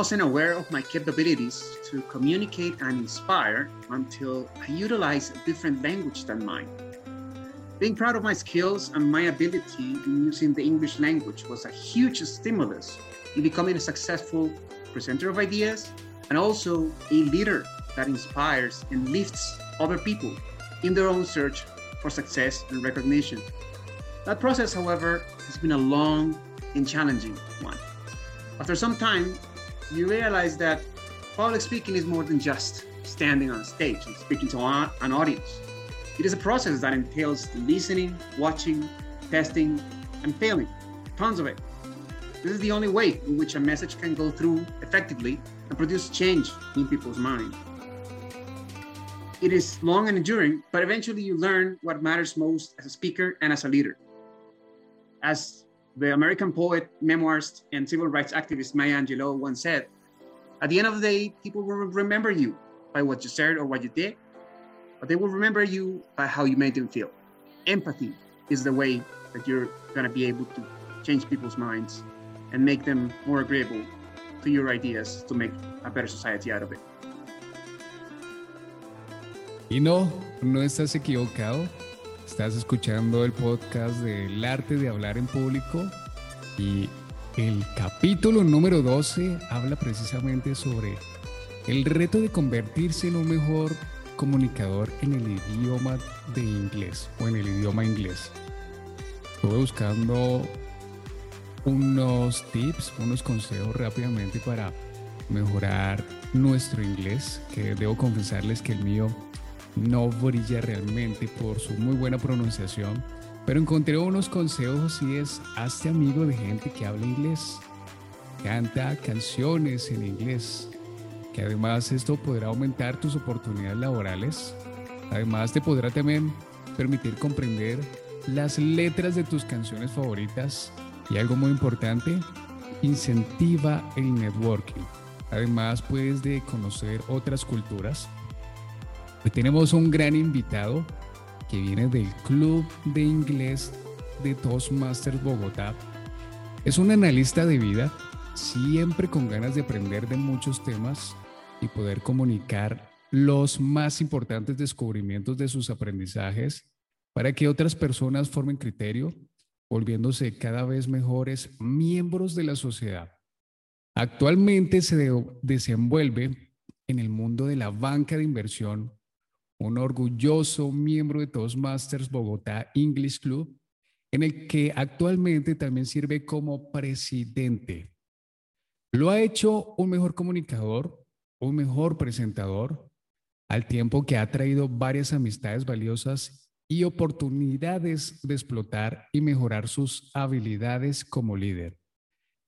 Wasn't aware of my capabilities to communicate and inspire until I utilized a different language than mine. Being proud of my skills and my ability in using the English language was a huge stimulus in becoming a successful presenter of ideas and also a leader that inspires and lifts other people in their own search for success and recognition. That process, however, has been a long and challenging one. After some time, you realize that public speaking is more than just standing on a stage and speaking to an audience. It is a process that entails listening, watching, testing, and failing. Tons of it. This is the only way in which a message can go through effectively and produce change in people's minds. It is long and enduring, but eventually you learn what matters most as a speaker and as a leader. As the American poet, memoirist, and civil rights activist Maya Angelou once said, at the end of the day, people will remember you by what you said or what you did, but they will remember you by how you made them feel. Empathy is the way that you're going to be able to change people's minds and make them more agreeable to your ideas to make a better society out of it. Y no, no estás equivocado. Estás escuchando el podcast del arte de hablar en público y el capítulo número 12 habla precisamente sobre el reto de convertirse en un mejor comunicador en el idioma de inglés o en el idioma inglés. Estuve buscando unos tips, unos consejos rápidamente para mejorar nuestro inglés, que debo confesarles que el mío no brilla realmente por su muy buena pronunciación, pero encontré unos consejos y es hazte amigo de gente que habla inglés, canta canciones en inglés, que además esto podrá aumentar tus oportunidades laborales, además te podrá también permitir comprender las letras de tus canciones favoritas y algo muy importante, incentiva el networking. Además puedes de conocer otras culturas Hoy tenemos un gran invitado que viene del Club de Inglés de Toastmasters Bogotá. Es un analista de vida, siempre con ganas de aprender de muchos temas y poder comunicar los más importantes descubrimientos de sus aprendizajes para que otras personas formen criterio, volviéndose cada vez mejores miembros de la sociedad. Actualmente se desenvuelve en el mundo de la banca de inversión un orgulloso miembro de Toastmasters Bogotá English Club, en el que actualmente también sirve como presidente. Lo ha hecho un mejor comunicador, un mejor presentador, al tiempo que ha traído varias amistades valiosas y oportunidades de explotar y mejorar sus habilidades como líder.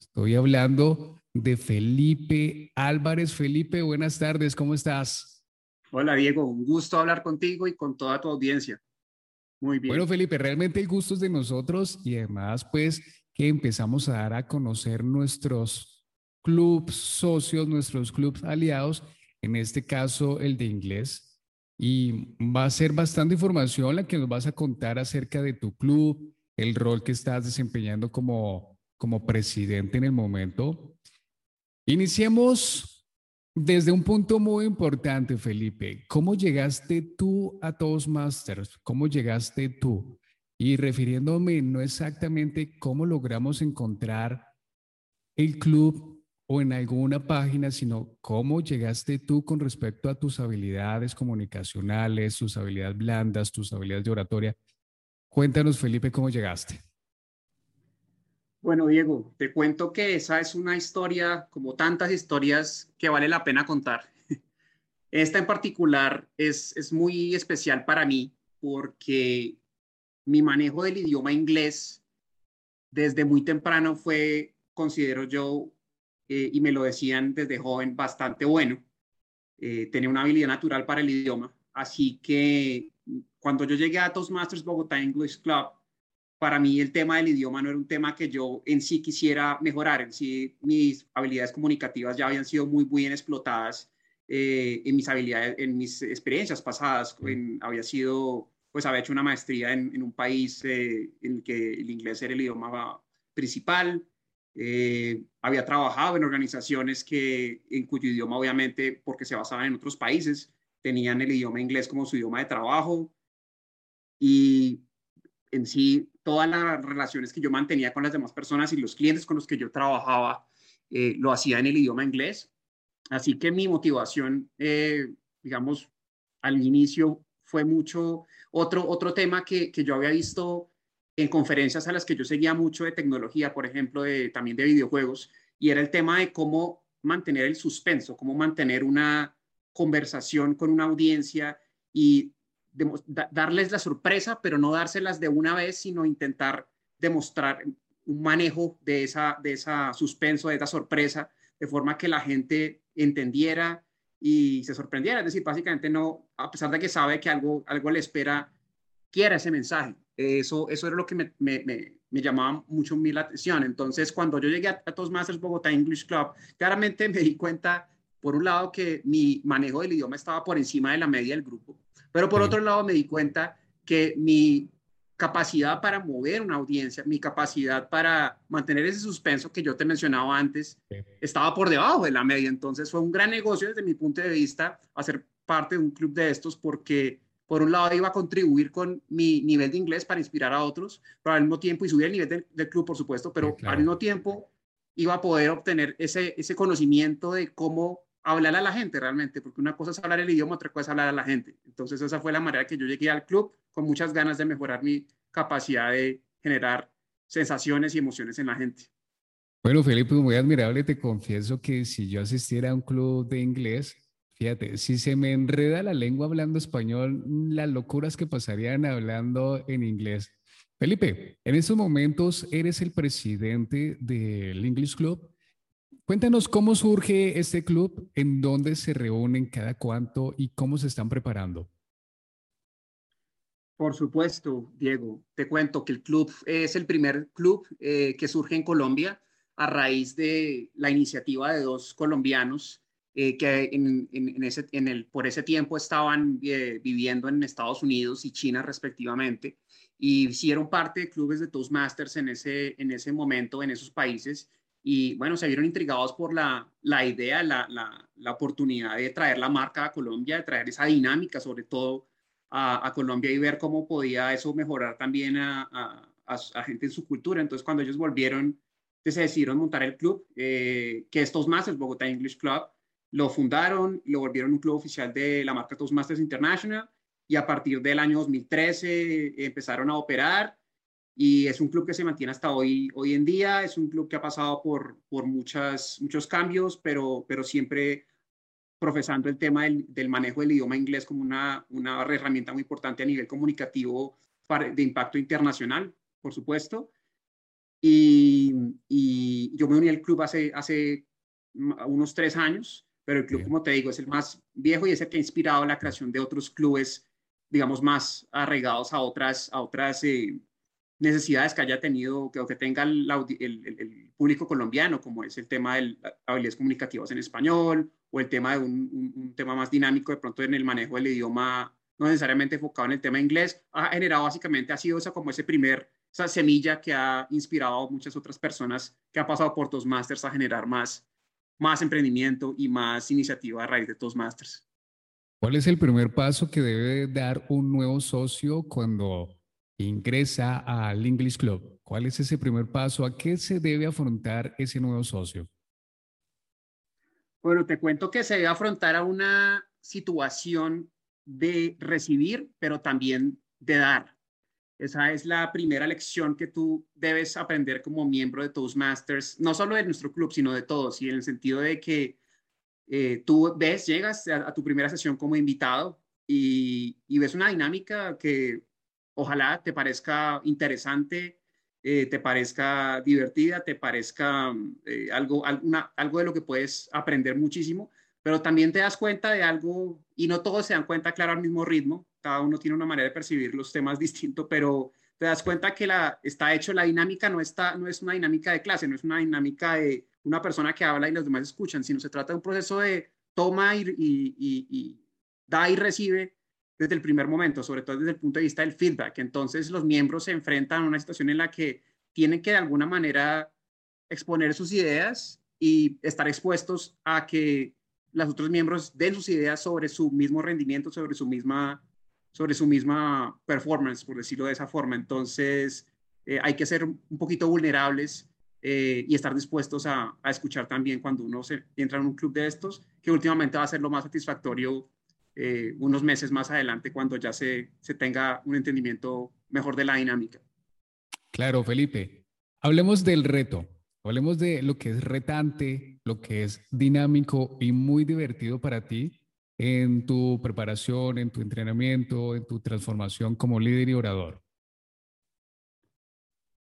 Estoy hablando de Felipe Álvarez. Felipe, buenas tardes, ¿cómo estás? Hola Diego, un gusto hablar contigo y con toda tu audiencia. Muy bien. Bueno Felipe, realmente el gusto es de nosotros y además pues que empezamos a dar a conocer nuestros clubs socios, nuestros clubs aliados, en este caso el de inglés. Y va a ser bastante información la que nos vas a contar acerca de tu club, el rol que estás desempeñando como, como presidente en el momento. Iniciemos desde un punto muy importante, Felipe, ¿cómo llegaste tú a Toastmasters? ¿Cómo llegaste tú? Y refiriéndome no exactamente cómo logramos encontrar el club o en alguna página, sino cómo llegaste tú con respecto a tus habilidades comunicacionales, tus habilidades blandas, tus habilidades de oratoria. Cuéntanos, Felipe, cómo llegaste. Bueno, Diego, te cuento que esa es una historia, como tantas historias, que vale la pena contar. Esta en particular es, es muy especial para mí porque mi manejo del idioma inglés desde muy temprano fue, considero yo, eh, y me lo decían desde joven, bastante bueno. Eh, tenía una habilidad natural para el idioma. Así que cuando yo llegué a Toastmasters Bogotá English Club, para mí el tema del idioma no era un tema que yo en sí quisiera mejorar, en sí mis habilidades comunicativas ya habían sido muy bien explotadas eh, en mis habilidades, en mis experiencias pasadas, había sido, pues había hecho una maestría en, un país eh, en el que el inglés era el idioma principal, Eh, había trabajado en organizaciones que, en cuyo idioma, obviamente, porque se basaban en otros países, tenían el idioma inglés como su idioma de trabajo. Y en sí, todas las relaciones que yo mantenía con las demás personas y los clientes con los que yo trabajaba, eh, lo hacía en el idioma inglés. Así que mi motivación, eh, digamos, al inicio fue mucho otro, otro tema que, que yo había visto en conferencias a las que yo seguía mucho de tecnología, por ejemplo, de, también de videojuegos, y era el tema de cómo mantener el suspenso, cómo mantener una conversación con una audiencia y darles la sorpresa, pero no dárselas de una vez, sino intentar demostrar un manejo de esa, de esa suspenso, de esa sorpresa, de forma que la gente entendiera y se sorprendiera. Es decir, básicamente no, a pesar de que sabe que algo, algo le espera, quiera ese mensaje. Eso, eso era lo que me, me, me, llamaba mucho mi atención. Entonces, cuando yo llegué a, a Toastmasters Bogotá English Club, claramente me di cuenta, por un lado, que mi manejo del idioma estaba por encima de la media del grupo, pero por otro lado me di cuenta que mi capacidad para mover una audiencia, mi capacidad para mantener ese suspenso que yo te mencionaba antes, estaba por debajo de la media. Entonces fue un gran negocio desde mi punto de vista hacer parte de un club de estos porque por un lado iba a contribuir con mi nivel de inglés para inspirar a otros, pero al mismo tiempo, y subir el nivel del club, por supuesto, pero al mismo tiempo iba a poder obtener ese, ese conocimiento de cómo hablar a la gente realmente, porque una cosa es hablar el idioma, otra cosa es hablar a la gente. Entonces esa fue la manera que yo llegué al club con muchas ganas de mejorar mi capacidad de generar sensaciones y emociones en la gente. Bueno, Felipe, muy admirable. Te confieso que si yo asistiera a un club de inglés, fíjate, si se me enreda la lengua hablando español, las locuras que pasarían hablando en inglés. Felipe, en estos momentos eres el presidente del English Club Cuéntanos cómo surge este club, en dónde se reúnen, cada cuánto y cómo se están preparando. Por supuesto, Diego. Te cuento que el club es el primer club eh, que surge en Colombia a raíz de la iniciativa de dos colombianos eh, que en, el, por ese tiempo estaban eh, viviendo en Estados Unidos y China respectivamente y hicieron parte de clubes de Toastmasters en ese, en ese momento en esos países y bueno, se vieron intrigados por la, la idea, la, la, la, oportunidad de traer la marca a Colombia, de traer esa dinámica sobre todo a, Colombia y ver cómo podía eso mejorar también a, a, gente en su cultura. Entonces cuando ellos volvieron, se decidieron montar el club, eh, que es Toastmasters, Bogotá English Club, lo fundaron, lo volvieron un club oficial de la marca Toastmasters International y a partir del año 2013 empezaron a operar y es un club que se mantiene hasta hoy, hoy en día, es un club que ha pasado por, por muchas, muchos cambios, pero, pero siempre profesando el tema del, del manejo del idioma inglés como una, una herramienta muy importante a nivel comunicativo para, de impacto internacional, por supuesto. Y, y, yo me uní al club hace, hace unos tres años, pero el club, como te digo, es el más viejo y es el que ha inspirado la creación de otros clubes, digamos, más arraigados a otras, a otras eh, necesidades que haya tenido que, o que tenga el, el, público colombiano, como es el tema de habilidades comunicativas en español o el tema de un, un, tema más dinámico de pronto en el manejo del idioma, no necesariamente enfocado en el tema inglés, ha generado básicamente, ha sido esa como ese primer, esa semilla que ha inspirado a muchas otras personas que han pasado por Toastmasters a generar más, más emprendimiento y más iniciativa a raíz de Toastmasters. ¿Cuál es el primer paso que debe dar un nuevo socio cuando ingresa al English Club? ¿Cuál es ese primer paso? ¿A qué se debe afrontar ese nuevo socio? Bueno, te cuento que se debe afrontar a una situación de recibir, pero también de dar. Esa es la primera lección que tú debes aprender como miembro de Toastmasters, no solo de nuestro club, sino de todos, y en el sentido de que eh, tú ves, llegas a, tu primera sesión como invitado y, y ves una dinámica que ojalá te parezca interesante, eh, te parezca divertida, te parezca eh, algo, alguna, algo de lo que puedes aprender muchísimo, pero también te das cuenta de algo, y no todos se dan cuenta, claro, al mismo ritmo, cada uno tiene una manera de percibir los temas distinto, pero te das cuenta que la, está hecho, la dinámica no, está, no es una dinámica de clase, no es una dinámica de una persona que habla y los demás escuchan, sino se trata de un proceso de toma y, y, y da y recibe desde el primer momento, sobre todo desde el punto de vista del feedback. Entonces los miembros se enfrentan a una situación en la que tienen que de alguna manera exponer sus ideas y estar expuestos a que los otros miembros den sus ideas sobre su mismo rendimiento, sobre su misma, sobre su misma performance, por decirlo de esa forma. Entonces, eh, hay que ser un poquito vulnerables eh, y estar dispuestos a, a, escuchar también cuando uno se entra en un club de estos, que últimamente va a ser lo más satisfactorio eh, unos meses más adelante cuando ya se, se tenga un entendimiento mejor de la dinámica. Claro, Felipe. Hablemos del reto. Hablemos de lo que es retante, lo que es dinámico y muy divertido para ti en tu preparación, en tu entrenamiento, en tu transformación como líder y orador.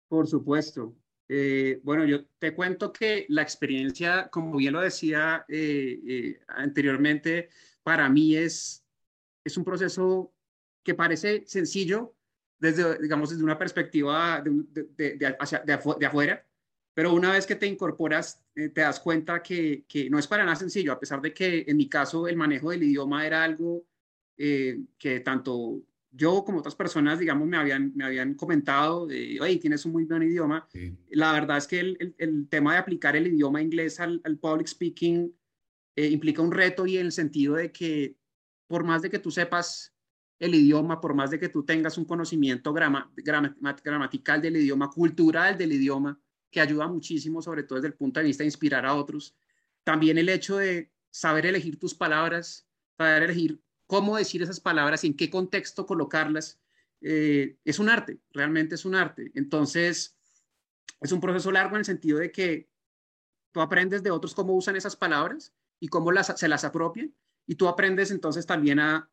Por supuesto. Eh, bueno, yo te cuento que la experiencia, como bien lo decía eh, anteriormente, para mí es, es un proceso que parece sencillo desde, digamos, desde una perspectiva de, de, hacia, de, afuera, pero una vez que te incorporas, eh, te das cuenta que, que, no es para nada sencillo, a pesar de que en mi caso el manejo del idioma era algo eh, que tanto yo como otras personas, digamos, me habían, me habían comentado, de, oye, tienes un muy buen idioma. La verdad es que el, el, tema de aplicar el idioma inglés al, al public speaking eh, implica un reto y en el sentido de que por más de que tú sepas el idioma, por más de que tú tengas un conocimiento gramatical del idioma, cultural del idioma, que ayuda muchísimo, sobre todo desde el punto de vista de inspirar a otros, también el hecho de saber elegir tus palabras, saber elegir cómo decir esas palabras y en qué contexto colocarlas, eh, es un arte, realmente es un arte. Entonces, es un proceso largo en el sentido de que tú aprendes de otros cómo usan esas palabras y cómo las, se las apropian. Y tú aprendes entonces también a,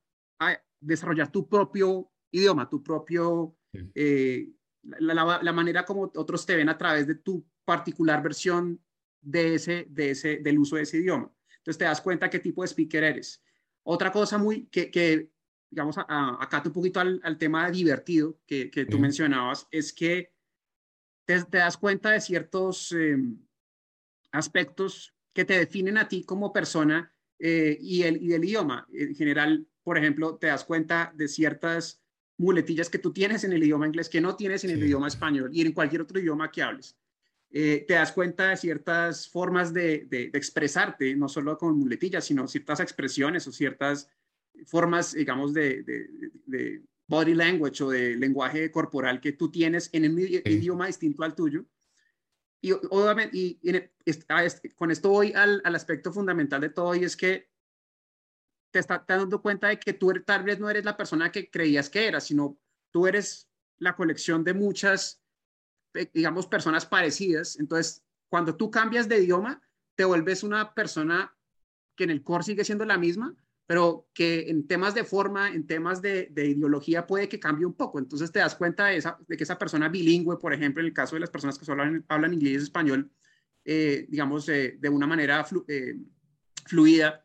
desarrollar tu propio idioma, tu propio, eh, la, manera como otros te ven a través de tu particular versión de ese, de ese, del uso de ese idioma. Entonces te das cuenta qué tipo de speaker eres. Otra cosa muy que, que digamos, acá un poquito al, al, tema divertido que, que tú mencionabas, es que te, das cuenta de ciertos em, aspectos que te definen a ti como persona eh, y, el, y el idioma. En general, por ejemplo, te das cuenta de ciertas muletillas que tú tienes en el idioma inglés que no tienes en el idioma español y en cualquier otro idioma que hables. Eh, te das cuenta de ciertas formas de, de, expresarte, no solo con muletillas, sino ciertas expresiones o ciertas formas, digamos, de, de, body language o de lenguaje corporal que tú tienes en un idioma distinto al tuyo y y, con esto voy al, al, aspecto fundamental de todo y es que te estás dando cuenta de que tú er, tal vez no eres la persona que creías que eras, sino tú eres la colección de muchas, eh, digamos, personas parecidas. Entonces, cuando tú cambias de idioma, te vuelves una persona que en el core sigue siendo la misma, pero que en temas de forma, en temas de, ideología puede que cambie un poco. Entonces te das cuenta de, esa, de, que esa persona bilingüe, por ejemplo, en el caso de las personas que solo hablan, inglés y español, eh, digamos, de una manera eh, fluida,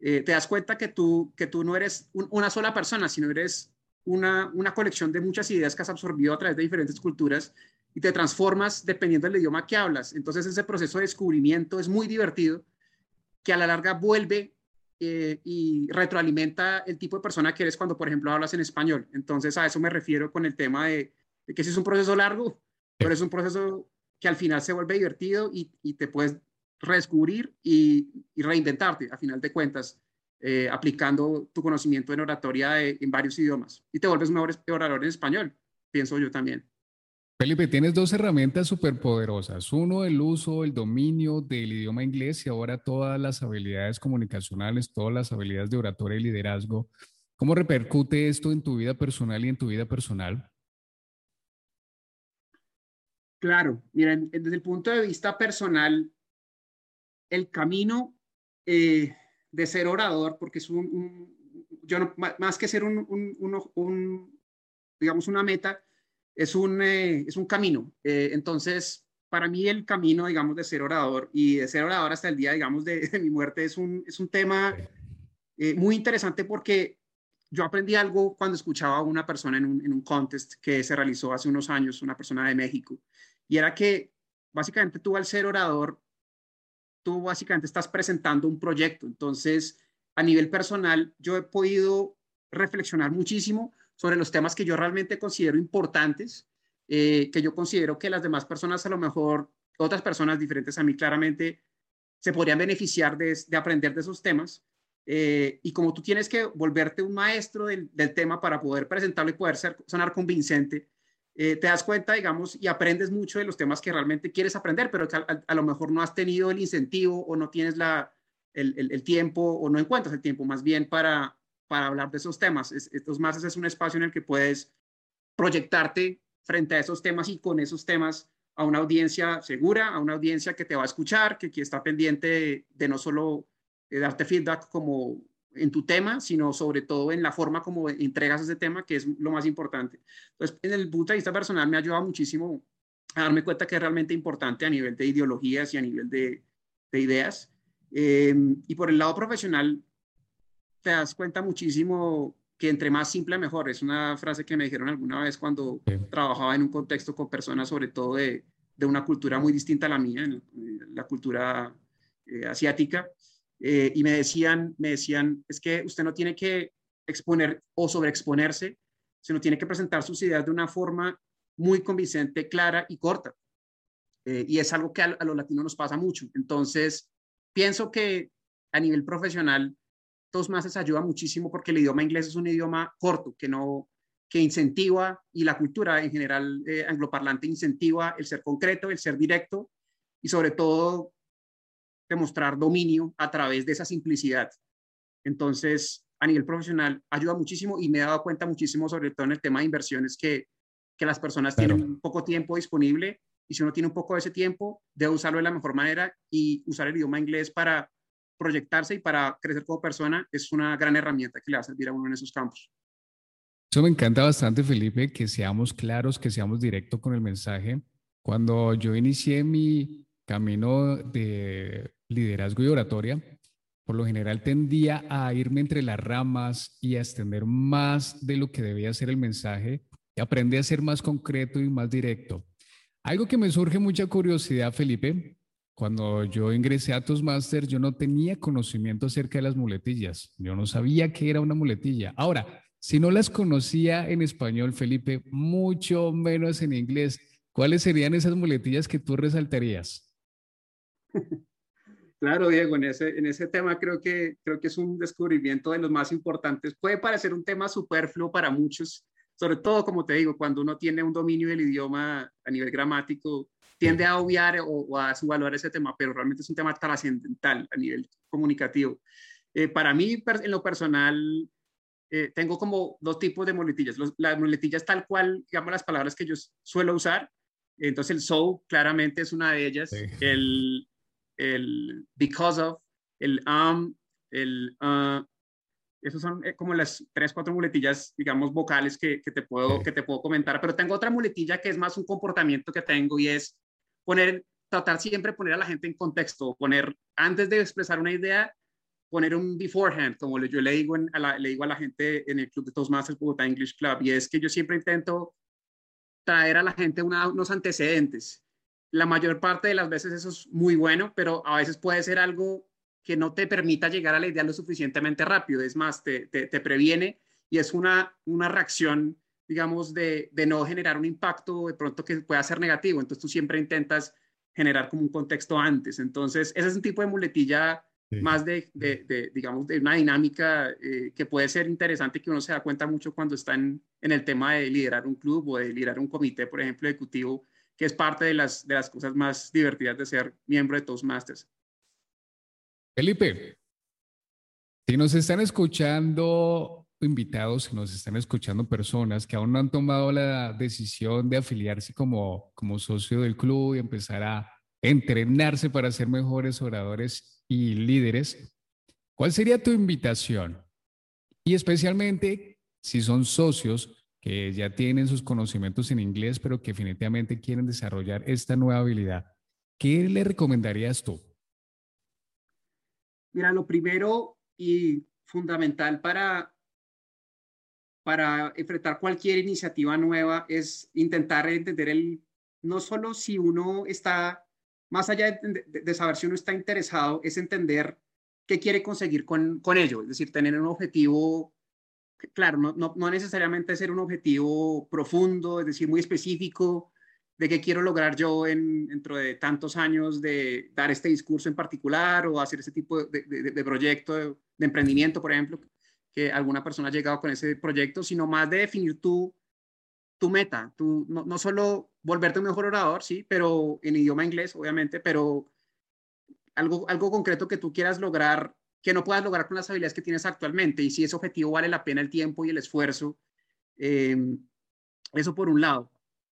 eh, te das cuenta que tú, que tú no eres una sola persona, sino eres una, una colección de muchas ideas que has absorbido a través de diferentes culturas y te transformas dependiendo del idioma que hablas. Entonces ese proceso de descubrimiento es muy divertido, que a la larga vuelve eh, y retroalimenta el tipo de persona que eres cuando, por ejemplo, hablas en español. Entonces, a eso me refiero con el tema de, que si es un proceso largo, pero es un proceso que al final se vuelve divertido y, te puedes redescubrir y, reinventarte, a final de cuentas, eh, aplicando tu conocimiento en oratoria en varios idiomas. Y te vuelves mejor orador en español, pienso yo también. Felipe, tienes dos herramientas súper poderosas. Uno, el uso, el dominio del idioma inglés y ahora todas las habilidades comunicacionales, todas las habilidades de oratoria y liderazgo. ¿Cómo repercute esto en tu vida personal y en tu vida personal? Claro, miren, desde el punto de vista personal, el camino eh, de ser orador, porque es un, yo no, más que ser un digamos, una meta, es un, eh, es un camino. Eh, entonces, para mí el camino, digamos, de ser orador y de ser orador hasta el día, digamos, de, mi muerte es un, es un tema eh, muy interesante porque yo aprendí algo cuando escuchaba a una persona en un, en un contest que se realizó hace unos años, una persona de México, y era que básicamente tú al ser orador, tú básicamente estás presentando un proyecto. Entonces, a nivel personal, yo he podido reflexionar muchísimo sobre los temas que yo realmente considero importantes, eh, que yo considero que las demás personas a lo mejor otras personas diferentes a mí claramente se podrían beneficiar de, aprender de esos temas. Eh, y como tú tienes que volverte un maestro del, tema para poder presentarlo y poder ser, sonar convincente, eh, te das cuenta, digamos, y aprendes mucho de los temas que realmente quieres aprender, pero a, lo mejor no has tenido el incentivo o no tienes la, el, tiempo o no encuentras el tiempo más bien para, para hablar de esos temas. estos más es un espacio en el que puedes proyectarte frente a esos temas y con esos temas a una audiencia segura, a una audiencia que te va a escuchar, que, que está pendiente de, no solo de darte feedback como en tu tema, sino sobre todo en la forma como entregas ese tema, que es lo más importante. Entonces, en el punto de vista personal me ha ayudado muchísimo a darme cuenta que es realmente importante a nivel de ideologías y a nivel de, de ideas. Eh, y por el lado profesional, te das cuenta muchísimo que entre más simple mejor. Es una frase que me dijeron alguna vez cuando trabajaba en un contexto con personas, sobre todo de, de, una cultura muy distinta a la mía, la cultura eh, asiática. Eh, y me decían, me decían, es que usted no tiene que exponer o sobreexponerse, sino tiene que presentar sus ideas de una forma muy convincente, clara y corta. Eh, y es algo que a, a los latinos nos pasa mucho. Entonces, pienso que a nivel profesional, más ayuda muchísimo porque el idioma inglés es un idioma corto, que no que incentiva y la cultura en general eh, angloparlante incentiva el ser concreto, el ser directo y sobre todo demostrar dominio a través de esa simplicidad. Entonces, a nivel profesional ayuda muchísimo y me he dado cuenta muchísimo sobre todo en el tema de inversiones que, que las personas tienen poco tiempo disponible y si uno tiene un poco de ese tiempo, debe usarlo de la mejor manera y usar el idioma inglés para proyectarse y para crecer como persona es una gran herramienta que le va a servir a uno en esos campos. Eso me encanta bastante, Felipe, que seamos claros, que seamos directos con el mensaje. Cuando yo inicié mi camino de liderazgo y oratoria, por lo general tendía a irme entre las ramas y a extender más de lo que debía ser el mensaje y aprendí a ser más concreto y más directo. Algo que me surge mucha curiosidad, Felipe, cuando yo ingresé a Toastmasters, yo no tenía conocimiento acerca de las muletillas. Yo no sabía qué era una muletilla. Ahora, si no las conocía en español, Felipe, mucho menos en inglés, ¿cuáles serían esas muletillas que tú resaltarías? Claro, Diego, en ese, en ese tema creo que, creo que es un descubrimiento de los más importantes. Puede parecer un tema superfluo para muchos, sobre todo, como te digo, cuando uno tiene un dominio del idioma a nivel gramático, tiende a obviar o, a subvaluar ese tema, pero realmente es un tema trascendental a nivel comunicativo. Eh, para mí, en lo personal, eh, tengo como dos tipos de muletillas. las muletillas tal cual, digamos, las palabras que yo suelo usar. Entonces, el so claramente es una de ellas. El, el because of, el um, el uh, esos son eh, como las tres, cuatro muletillas, digamos, vocales que, que, te puedo, que te puedo comentar. Pero tengo otra muletilla que es más un comportamiento que tengo y es poner, tratar siempre poner a la gente en contexto, poner, antes de expresar una idea, poner un beforehand, como yo le digo, a la, le digo a la gente en el club de Toastmasters Bogotá English Club, y es que yo siempre intento traer a la gente unos antecedentes. La mayor parte de las veces eso es muy bueno, pero a veces puede ser algo que no te permita llegar a la idea lo suficientemente rápido. Es más, te, te, te previene y es una, una reacción digamos, de, de, no generar un impacto de pronto que pueda ser negativo. Entonces tú siempre intentas generar como un contexto antes. Entonces, ese es un tipo de muletilla más de, de, digamos, de una dinámica eh, que puede ser interesante que uno se da cuenta mucho cuando está en, en, el tema de liderar un club o de liderar un comité, por ejemplo, ejecutivo, que es parte de las, de las cosas más divertidas de ser miembro de Toastmasters. Felipe, si nos están escuchando invitados, si nos están escuchando personas que aún no han tomado la decisión de afiliarse como, como socio del club y empezar a entrenarse para ser mejores oradores y líderes, ¿cuál sería tu invitación? Y especialmente si son socios que ya tienen sus conocimientos en inglés, pero que definitivamente quieren desarrollar esta nueva habilidad, ¿qué le recomendarías tú? Mira, lo primero y fundamental para para enfrentar cualquier iniciativa nueva es intentar entender el, no solo si uno está, más allá de, saber si uno está interesado, es entender qué quiere conseguir con, con ello, es decir, tener un objetivo, claro, no, no, no necesariamente ser un objetivo profundo, es decir, muy específico, de qué quiero lograr yo en, dentro de tantos años de dar este discurso en particular o hacer ese tipo de, de, proyecto de, emprendimiento, por ejemplo, que alguna persona ha llegado con ese proyecto, sino más de definir tu, tu meta, tu, no, no solo volverte un mejor orador, sí, pero en idioma inglés, obviamente, pero algo, algo concreto que tú quieras lograr, que no puedas lograr con las habilidades que tienes actualmente, y si ese objetivo vale la pena el tiempo y el esfuerzo. Eh, eso por un lado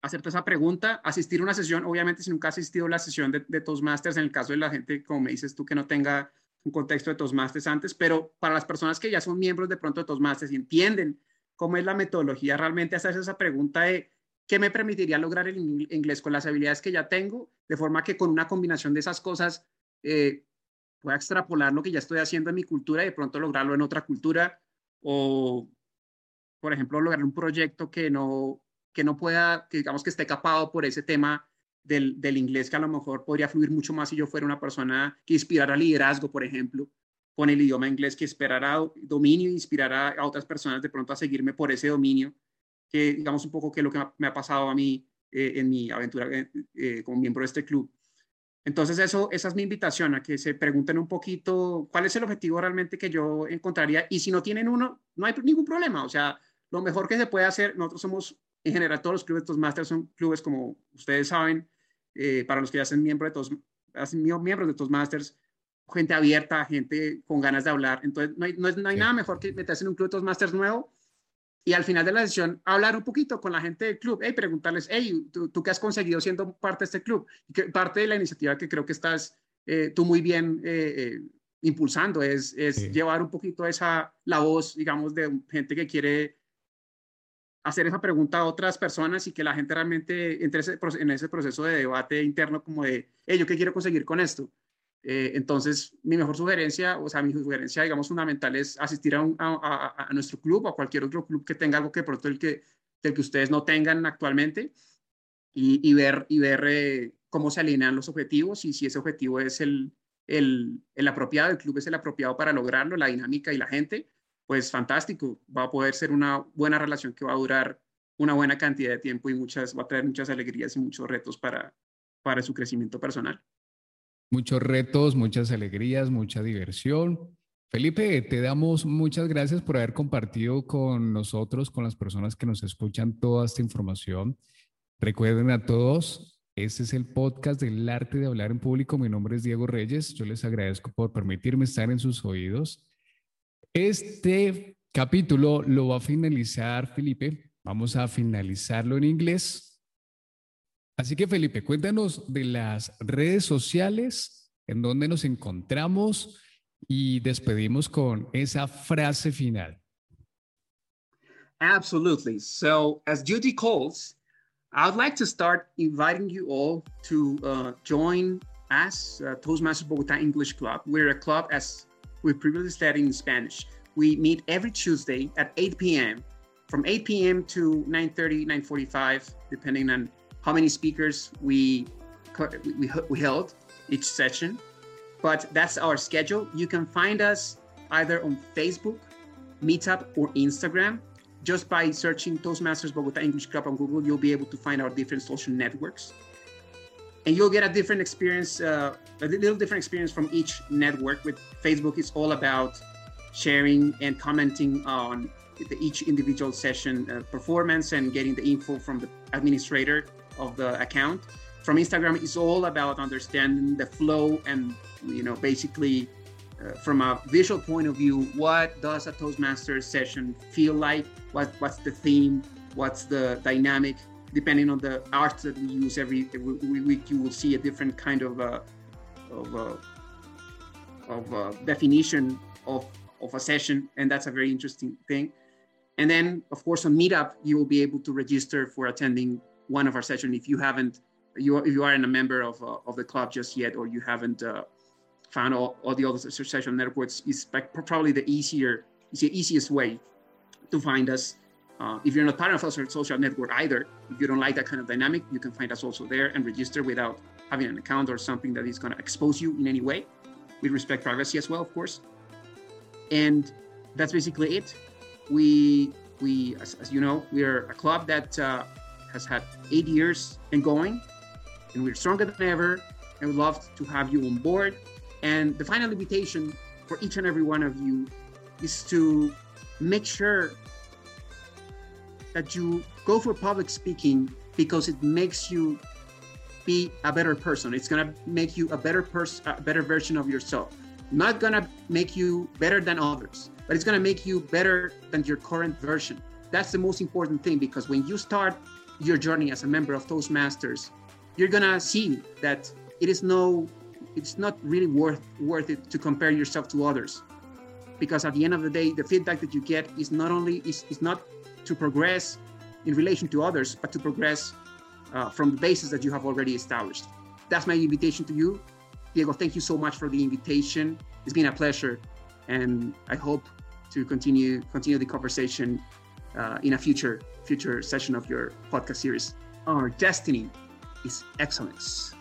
hacerte esa pregunta, asistir a una sesión, obviamente si nunca has asistido a la sesión de, de Toastmasters, en el caso de la gente, como me dices tú, que no tenga un contexto de Toastmasters antes, pero para las personas que ya son miembros de pronto de Toastmasters y entienden cómo es la metodología, realmente hacerse esa pregunta de qué me permitiría lograr el inglés con las habilidades que ya tengo, de forma que con una combinación de esas cosas eh, pueda extrapolar lo que ya estoy haciendo en mi cultura y de pronto lograrlo en otra cultura o, por ejemplo, lograr un proyecto que no, que no pueda, digamos que esté capado por ese tema del, del, inglés que a lo mejor podría fluir mucho más si yo fuera una persona que inspirara liderazgo, por ejemplo, con el idioma inglés, que esperara dominio e inspirara a otras personas de pronto a seguirme por ese dominio, que digamos un poco que es lo que me ha pasado a mí eh, en mi aventura eh, eh, como miembro de este club. Entonces, eso, esa es mi invitación a que se pregunten un poquito cuál es el objetivo realmente que yo encontraría. Y si no tienen uno, no hay ningún problema. O sea, lo mejor que se puede hacer, nosotros somos en general todos los clubes de Toastmasters son clubes, como ustedes saben, eh, para los que ya son miembros de todos, miembros de Toastmasters, gente abierta, gente con ganas de hablar. Entonces, no hay, no, hay nada mejor que meterse en un club de Toastmasters nuevo y al final de la sesión hablar un poquito con la gente del club, hey, preguntarles, hey, ¿tú, ¿tú, qué has conseguido siendo parte de este club? Parte de la iniciativa que creo que estás eh, tú muy bien eh, impulsando es, es llevar un poquito esa, la voz, digamos, de gente que quiere hacer esa pregunta a otras personas y que la gente realmente entre en ese proceso de debate interno como de, hey, ¿yo qué quiero conseguir con esto? Eh, entonces, mi mejor sugerencia, o sea, mi sugerencia, digamos, fundamental es asistir a, nuestro club o a cualquier otro club que tenga algo que pronto el que, el que ustedes no tengan actualmente y, ver, y ver eh, cómo se alinean los objetivos y si ese objetivo es el, el, el apropiado, el club es el apropiado para lograrlo, la dinámica y la gente pues fantástico, va a poder ser una buena relación que va a durar una buena cantidad de tiempo y muchas, va a traer muchas alegrías y muchos retos para, para su crecimiento personal. Muchos retos, muchas alegrías, mucha diversión. Felipe, te damos muchas gracias por haber compartido con nosotros, con las personas que nos escuchan toda esta información. Recuerden a todos, este es el podcast del arte de hablar en público. Mi nombre es Diego Reyes. Yo les agradezco por permitirme estar en sus oídos. Este capítulo lo va a finalizar Felipe. Vamos a finalizarlo en inglés. Así que Felipe, cuéntanos de las redes sociales, en donde nos encontramos y despedimos con esa frase final. Absolutely. So, as duty calls, I would like to start inviting you all to uh, join us, uh, Toastmasters Bogota English Club. We're a club, as we previously studied in Spanish. We meet every Tuesday at 8 p.m. From 8 p.m. to 9:30, 9:45, depending on how many speakers we we, we held each session. But that's our schedule. You can find us either on Facebook, Meetup, or Instagram. Just by searching Toastmasters Bogota English Club on Google, you'll be able to find our different social networks and you'll get a different experience, uh, a little different experience from each network. With Facebook, it's all about sharing and commenting on the, each individual session uh, performance and getting the info from the administrator of the account. From Instagram, it's all about understanding the flow and you know basically uh, from a visual point of view, what does a Toastmasters session feel like? What what's the theme? What's the dynamic? Depending on the art that we use every, every week, you will see a different kind of uh, of, uh, of uh, definition of of a session, and that's a very interesting thing. And then, of course, on Meetup, you will be able to register for attending one of our sessions if you haven't you if you aren't a member of uh, of the club just yet, or you haven't uh, found all, all the other session networks. Is probably the easier, is the easiest way to find us uh, if you're not part of a social network either, if you don't like that kind of dynamic, you can find us also there and register without having an account or something that is going to expose you in any way. We respect privacy as well, of course. And that's basically it. We, we as, as you know, we are a club that uh, has had eight years and going, and we're stronger than ever. And we'd love to have you on board. And the final invitation for each and every one of you is to make sure that you go for public speaking because it makes you be a better person. It's gonna make you a better person, a better version of yourself. Not gonna make you better than others, but it's gonna make you better than your current version. That's the most important thing because when you start your journey as a member of Toastmasters, you're gonna see that it is no, it's not really worth worth it to compare yourself to others, because at the end of the day, the feedback that you get is not only is, is not to progress in relation to others, but to progress uh, from the basis that you have already established. That's my invitation to you. Diego, thank you so much for the invitation. It's been a pleasure, and I hope to continue continue the conversation uh, in a future future session of your podcast series. Our destiny is excellence.